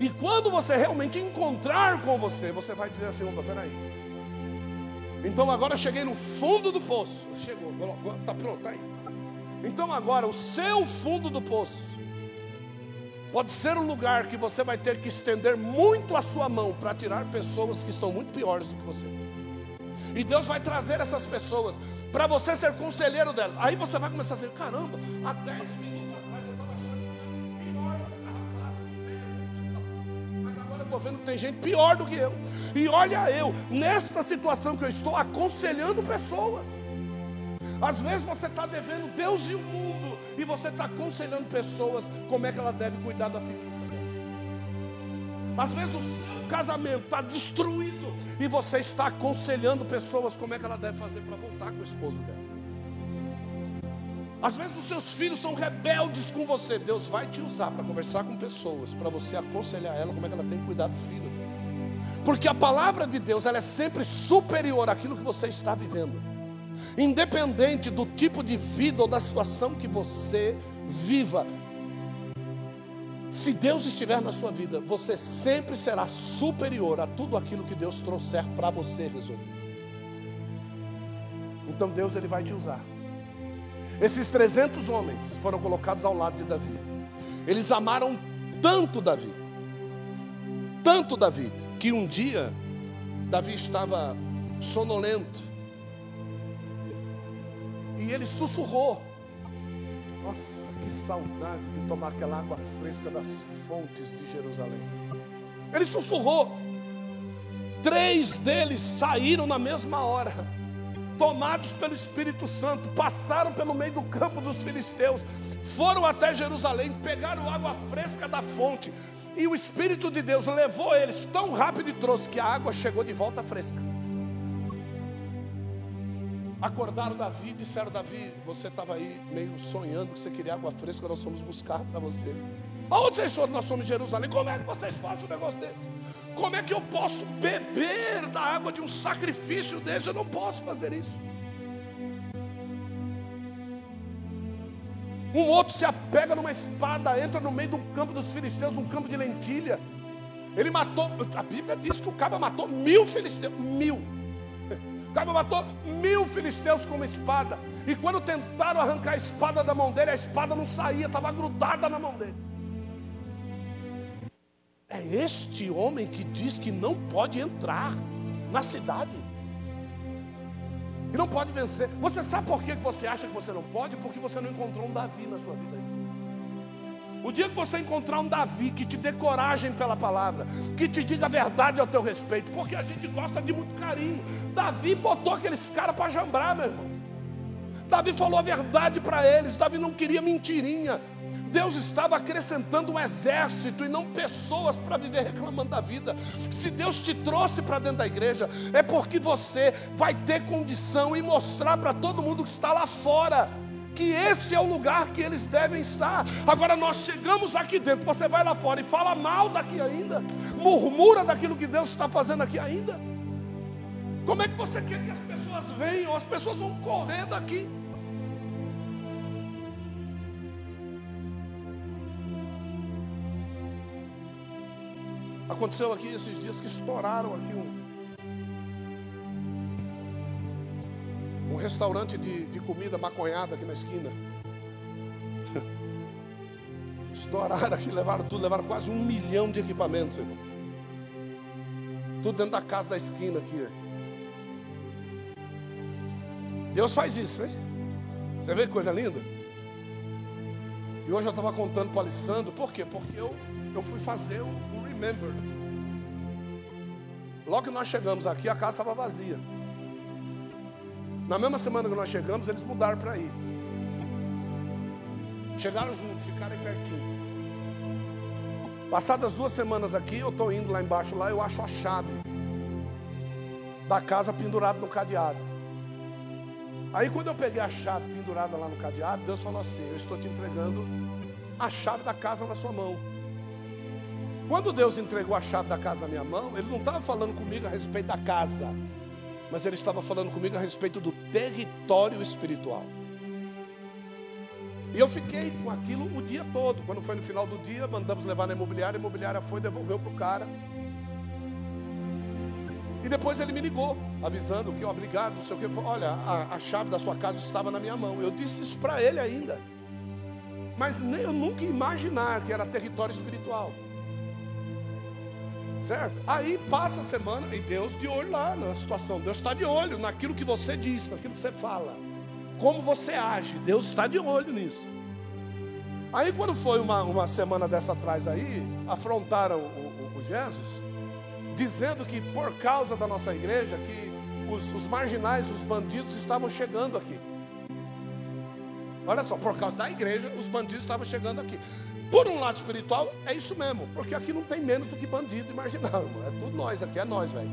Speaker 1: E quando você realmente encontrar com você, você vai dizer assim: opa, peraí. Então agora cheguei no fundo do poço. Chegou, está pronto, está aí. Então agora o seu fundo do poço pode ser um lugar que você vai ter que estender muito a sua mão para tirar pessoas que estão muito piores do que você. E Deus vai trazer essas pessoas para você ser conselheiro delas. Aí você vai começar a dizer: caramba, há 10 minutos atrás eu estava achando pior Mas agora eu estou vendo que tem gente pior do que eu. E olha eu, nesta situação que eu estou, aconselhando pessoas. Às vezes você está devendo Deus e o mundo, e você está aconselhando pessoas como é que ela deve cuidar da finança dela. Às vezes o casamento está destruído e você está aconselhando pessoas como é que ela deve fazer para voltar com o esposo dela. Às vezes os seus filhos são rebeldes com você. Deus vai te usar para conversar com pessoas, para você aconselhar ela como é que ela tem que cuidar do filho. Porque a palavra de Deus ela é sempre superior àquilo que você está vivendo. Independente do tipo de vida ou da situação que você viva, se Deus estiver na sua vida, você sempre será superior a tudo aquilo que Deus trouxer para você resolver. Então Deus ele vai te usar. Esses 300 homens foram colocados ao lado de Davi. Eles amaram tanto Davi, tanto Davi, que um dia Davi estava sonolento e ele sussurrou. Nossa, que saudade de tomar aquela água fresca das fontes de Jerusalém. Ele sussurrou. Três deles saíram na mesma hora, tomados pelo Espírito Santo, passaram pelo meio do campo dos filisteus, foram até Jerusalém, pegaram água fresca da fonte, e o Espírito de Deus levou eles tão rápido e trouxe que a água chegou de volta fresca. Acordaram Davi e disseram: Davi, você estava aí meio sonhando que você queria água fresca, nós fomos buscar para você. Aonde vocês foram? Nós somos em Jerusalém. Como é que vocês fazem um negócio desse? Como é que eu posso beber da água de um sacrifício desse? Eu não posso fazer isso. Um outro se apega numa espada, entra no meio do campo dos filisteus, um campo de lentilha. Ele matou, a Bíblia diz que o cabo matou mil filisteus, mil. Cabo matou mil filisteus com uma espada. E quando tentaram arrancar a espada da mão dele, a espada não saía, estava grudada na mão dele. É este homem que diz que não pode entrar na cidade. E não pode vencer. Você sabe por que você acha que você não pode? Porque você não encontrou um Davi na sua vida. O dia que você encontrar um Davi que te dê coragem pela palavra, que te diga a verdade ao teu respeito, porque a gente gosta de muito carinho. Davi botou aqueles caras para jambrar, meu irmão. Davi falou a verdade para eles. Davi não queria mentirinha. Deus estava acrescentando um exército e não pessoas para viver reclamando da vida. Se Deus te trouxe para dentro da igreja, é porque você vai ter condição e mostrar para todo mundo que está lá fora que esse é o lugar que eles devem estar. Agora nós chegamos aqui dentro, você vai lá fora e fala mal daqui ainda, murmura daquilo que Deus está fazendo aqui ainda. Como é que você quer que as pessoas venham? As pessoas vão correr daqui. Aconteceu aqui esses dias que estouraram aqui um, um restaurante de, de comida maconhada aqui na esquina. Estouraram aqui, levaram tudo, levaram quase um milhão de equipamentos, irmão. Tudo dentro da casa da esquina aqui. Deus faz isso, hein? Você vê que coisa linda? E hoje eu estava contando para o Alessandro, por quê? Porque eu, eu fui fazer o, o Remember. Né? Logo que nós chegamos aqui, a casa estava vazia. Na mesma semana que nós chegamos, eles mudaram para ir. Chegaram juntos, ficaram pertinho. Passadas duas semanas aqui, eu estou indo lá embaixo, lá eu acho a chave da casa pendurada no cadeado. Aí quando eu peguei a chave pendurada lá no cadeado, Deus falou assim: Eu estou te entregando a chave da casa na sua mão. Quando Deus entregou a chave da casa na minha mão, Ele não estava falando comigo a respeito da casa, mas Ele estava falando comigo a respeito do território espiritual. E eu fiquei com aquilo o dia todo. Quando foi no final do dia, mandamos levar na imobiliária, a imobiliária foi, devolveu para o cara. E depois ele me ligou, avisando que, obrigado, não sei o que. Olha, a, a chave da sua casa estava na minha mão. Eu disse isso para ele ainda. Mas nem, eu nunca imaginar que era território espiritual. Certo? Aí passa a semana e Deus de olho lá na situação. Deus está de olho naquilo que você diz, naquilo que você fala. Como você age. Deus está de olho nisso. Aí quando foi uma, uma semana dessa atrás aí, afrontaram o, o, o Jesus, dizendo que por causa da nossa igreja, que os, os marginais, os bandidos estavam chegando aqui. Olha só, por causa da igreja, os bandidos estavam chegando aqui. Por um lado espiritual, é isso mesmo, porque aqui não tem menos do que bandido marginal, irmão. É tudo nós aqui, é nós, velho.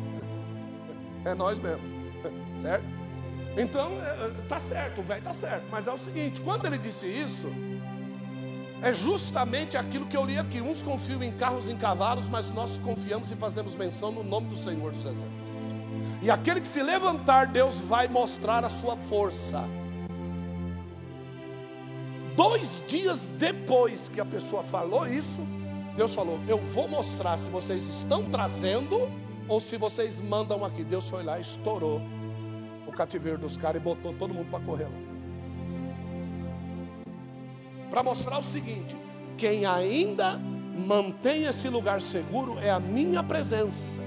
Speaker 1: É nós mesmo, certo? Então, é, é, tá certo, o velho tá certo, mas é o seguinte: quando ele disse isso, é justamente aquilo que eu li aqui. Uns confiam em carros e em cavalos, mas nós confiamos e fazemos menção no nome do Senhor dos Exércitos. E aquele que se levantar, Deus vai mostrar a sua força. Dois dias depois que a pessoa falou isso, Deus falou: Eu vou mostrar se vocês estão trazendo ou se vocês mandam aqui. Deus foi lá, estourou o cativeiro dos caras e botou todo mundo para correr lá. Para mostrar o seguinte: quem ainda mantém esse lugar seguro é a minha presença.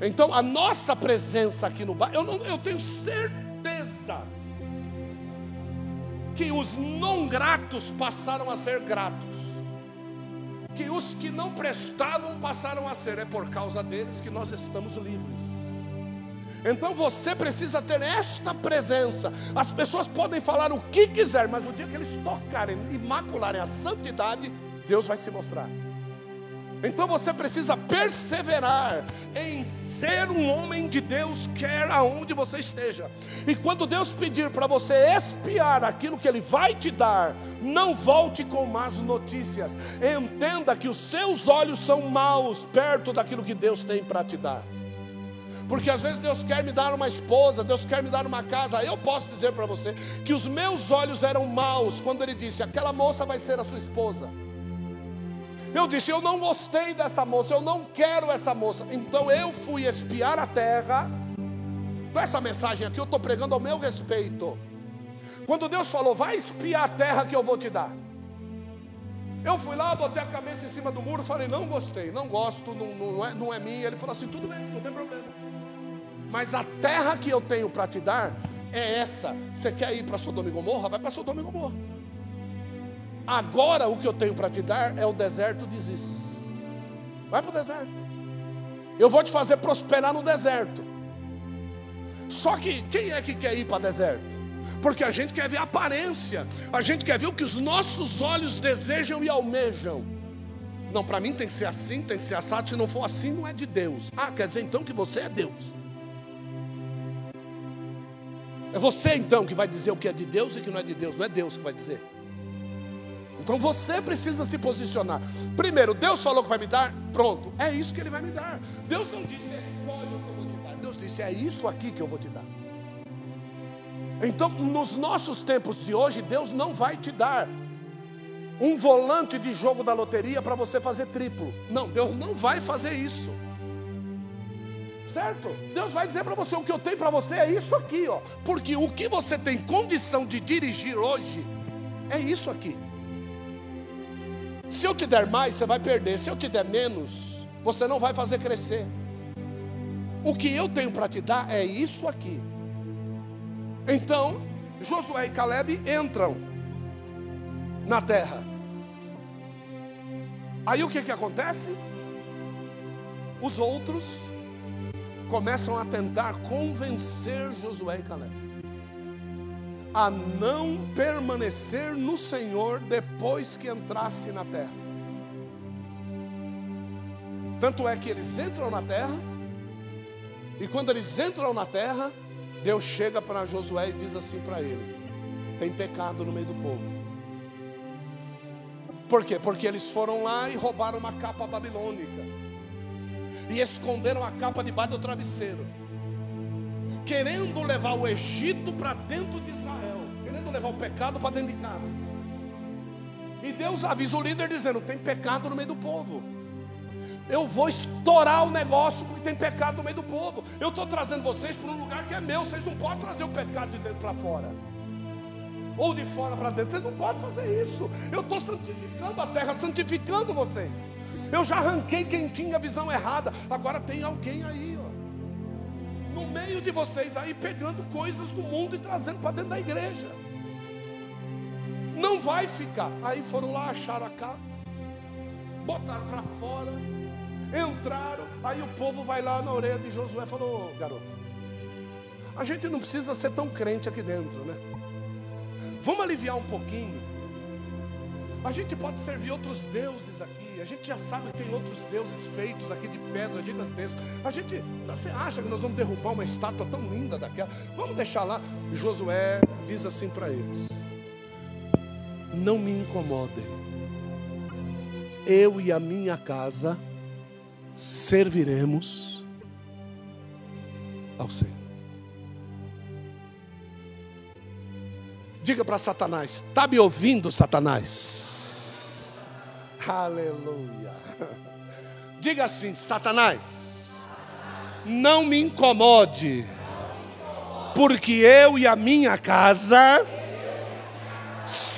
Speaker 1: Então, a nossa presença aqui no bar, eu, eu tenho certeza que os não gratos passaram a ser gratos, que os que não prestavam passaram a ser, é por causa deles que nós estamos livres. Então você precisa ter esta presença. As pessoas podem falar o que quiser, mas o dia que eles tocarem e macularem a santidade, Deus vai se mostrar. Então você precisa perseverar em ser um homem de Deus, quer aonde você esteja. E quando Deus pedir para você espiar aquilo que Ele vai te dar, não volte com más notícias. Entenda que os seus olhos são maus perto daquilo que Deus tem para te dar. Porque às vezes Deus quer me dar uma esposa, Deus quer me dar uma casa. Eu posso dizer para você que os meus olhos eram maus quando Ele disse: aquela moça vai ser a sua esposa. Eu disse: Eu não gostei dessa moça, eu não quero essa moça. Então eu fui espiar a terra. Com essa mensagem aqui eu estou pregando ao meu respeito. Quando Deus falou: Vai espiar a terra que eu vou te dar. Eu fui lá, botei a cabeça em cima do muro, falei: Não gostei, não gosto, não, não, é, não é minha. Ele falou assim: Tudo bem, não tem problema. Mas a terra que eu tenho para te dar é essa. Você quer ir para Sodoma e Gomorra? Vai para Sodoma e Gomorra. Agora o que eu tenho para te dar é o deserto de Ziz. Vai para o deserto. Eu vou te fazer prosperar no deserto. Só que quem é que quer ir para o deserto? Porque a gente quer ver a aparência, a gente quer ver o que os nossos olhos desejam e almejam. Não, para mim tem que ser assim, tem que ser assado. Se não for assim, não é de Deus. Ah, quer dizer então que você é Deus. É você então que vai dizer o que é de Deus e o que não é de Deus, não é Deus que vai dizer. Então você precisa se posicionar. Primeiro, Deus falou que vai me dar, pronto, é isso que Ele vai me dar. Deus não disse escolhe o que eu vou te dar. Deus disse é isso aqui que eu vou te dar. Então, nos nossos tempos de hoje, Deus não vai te dar um volante de jogo da loteria para você fazer triplo. Não, Deus não vai fazer isso. Certo? Deus vai dizer para você: o que eu tenho para você é isso aqui, ó. Porque o que você tem condição de dirigir hoje é isso aqui. Se eu te der mais, você vai perder. Se eu te der menos, você não vai fazer crescer. O que eu tenho para te dar é isso aqui. Então, Josué e Caleb entram na terra. Aí o que, que acontece? Os outros começam a tentar convencer Josué e Caleb a não permanecer no Senhor depois que entrasse na terra. Tanto é que eles entram na terra, e quando eles entram na terra, Deus chega para Josué e diz assim para ele: tem pecado no meio do povo. Por quê? Porque eles foram lá e roubaram uma capa babilônica. E esconderam a capa debaixo do travesseiro. Querendo levar o Egito para dentro de Israel. Levar o pecado para dentro de casa. E Deus avisa o líder dizendo: tem pecado no meio do povo. Eu vou estourar o negócio porque tem pecado no meio do povo. Eu estou trazendo vocês para um lugar que é meu. Vocês não podem trazer o pecado de dentro para fora ou de fora para dentro. Vocês não podem fazer isso. Eu estou santificando a terra, santificando vocês. Eu já arranquei quem tinha visão errada. Agora tem alguém aí, ó, no meio de vocês aí, pegando coisas do mundo e trazendo para dentro da igreja. Não vai ficar. Aí foram lá, acharam a capa, botaram para fora, entraram. Aí o povo vai lá na orelha de Josué e falou: garoto, a gente não precisa ser tão crente aqui dentro, né? Vamos aliviar um pouquinho. A gente pode servir outros deuses aqui. A gente já sabe que tem outros deuses feitos aqui de pedra gigantesca. A gente, você acha que nós vamos derrubar uma estátua tão linda daquela? Vamos deixar lá. Josué diz assim para eles: Não me incomodem. Eu e a minha casa serviremos ao Senhor. Diga para Satanás: está me ouvindo, Satanás? Aleluia. Diga assim: Satanás, não me incomode, porque eu e a minha casa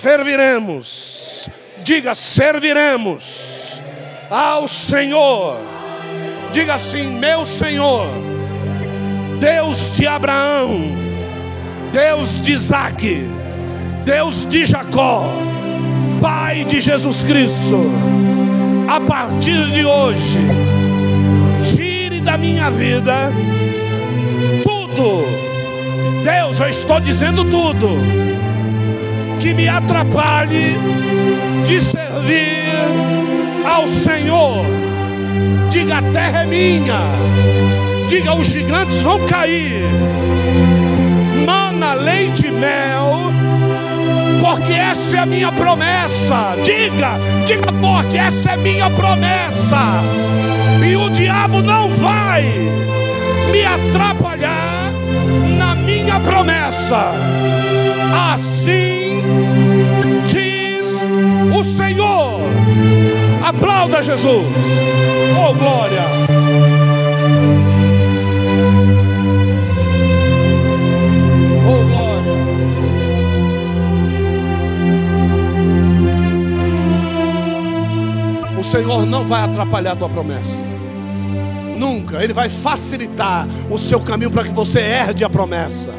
Speaker 1: serviremos. Diga: serviremos ao Senhor. Diga assim: meu Senhor, Deus de Abraão, Deus de Isaac Deus de Jacó, Pai de Jesus Cristo, a partir de hoje, tire da minha vida tudo, Deus, eu estou dizendo tudo, que me atrapalhe de servir ao Senhor. Diga: a terra é minha, diga: os gigantes vão cair, mana, leite e mel porque essa é a minha promessa. Diga, diga forte: essa é minha promessa. E o diabo não vai me atrapalhar na minha promessa. Assim diz o Senhor. Aplauda Jesus. Oh glória. Senhor não vai atrapalhar a tua promessa. Nunca. Ele vai facilitar o seu caminho para que você herde a promessa.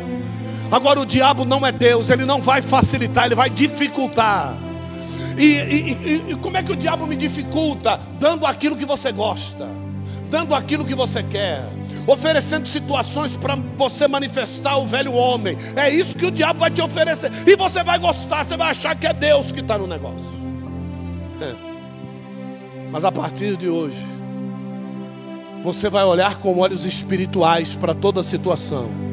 Speaker 1: Agora o diabo não é Deus, ele não vai facilitar, ele vai dificultar. E, e, e, como é que o diabo me dificulta? Dando aquilo que você gosta, dando aquilo que você quer, oferecendo situações para você manifestar o velho homem. É isso que o diabo vai te oferecer. E você vai gostar, você vai achar que é Deus que está no negócio. É. Mas a partir de hoje, você vai olhar com olhos espirituais para toda a situação.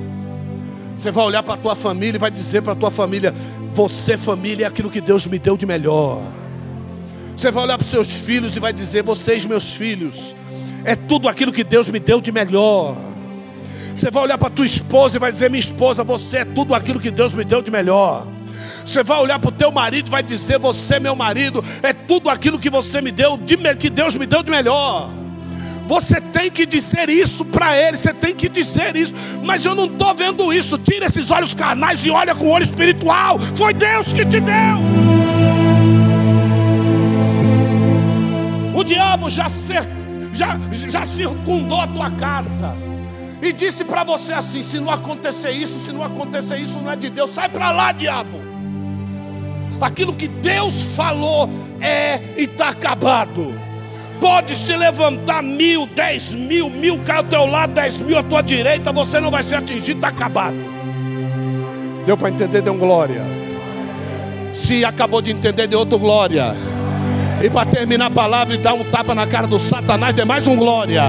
Speaker 1: Você vai olhar para a tua família e vai dizer para a tua família: Você, família, é aquilo que Deus me deu de melhor. Você vai olhar para os seus filhos e vai dizer: Vocês, meus filhos, é tudo aquilo que Deus me deu de melhor. Você vai olhar para tua esposa e vai dizer: Minha esposa, você é tudo aquilo que Deus me deu de melhor. Você vai olhar para o teu marido e vai dizer: Você, meu marido, é tudo aquilo que você me deu, de, que Deus me deu de melhor. Você tem que dizer isso para ele, você tem que dizer isso. Mas eu não estou vendo isso. Tira esses olhos carnais e olha com o olho espiritual. Foi Deus que te deu. O diabo já, já, já circundou a tua casa e disse para você assim: se não acontecer isso, se não acontecer isso, não é de Deus. Sai para lá, diabo. Aquilo que Deus falou é e está acabado. Pode se levantar mil, dez mil, mil cai ao teu lado, dez mil à tua direita, você não vai ser atingido, está acabado. Deu para entender? Deu um glória. Se acabou de entender, deu outro glória. E para terminar a palavra e dar um tapa na cara do Satanás, dê mais um glória.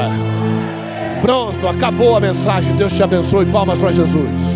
Speaker 1: Pronto, acabou a mensagem. Deus te abençoe. Palmas para Jesus.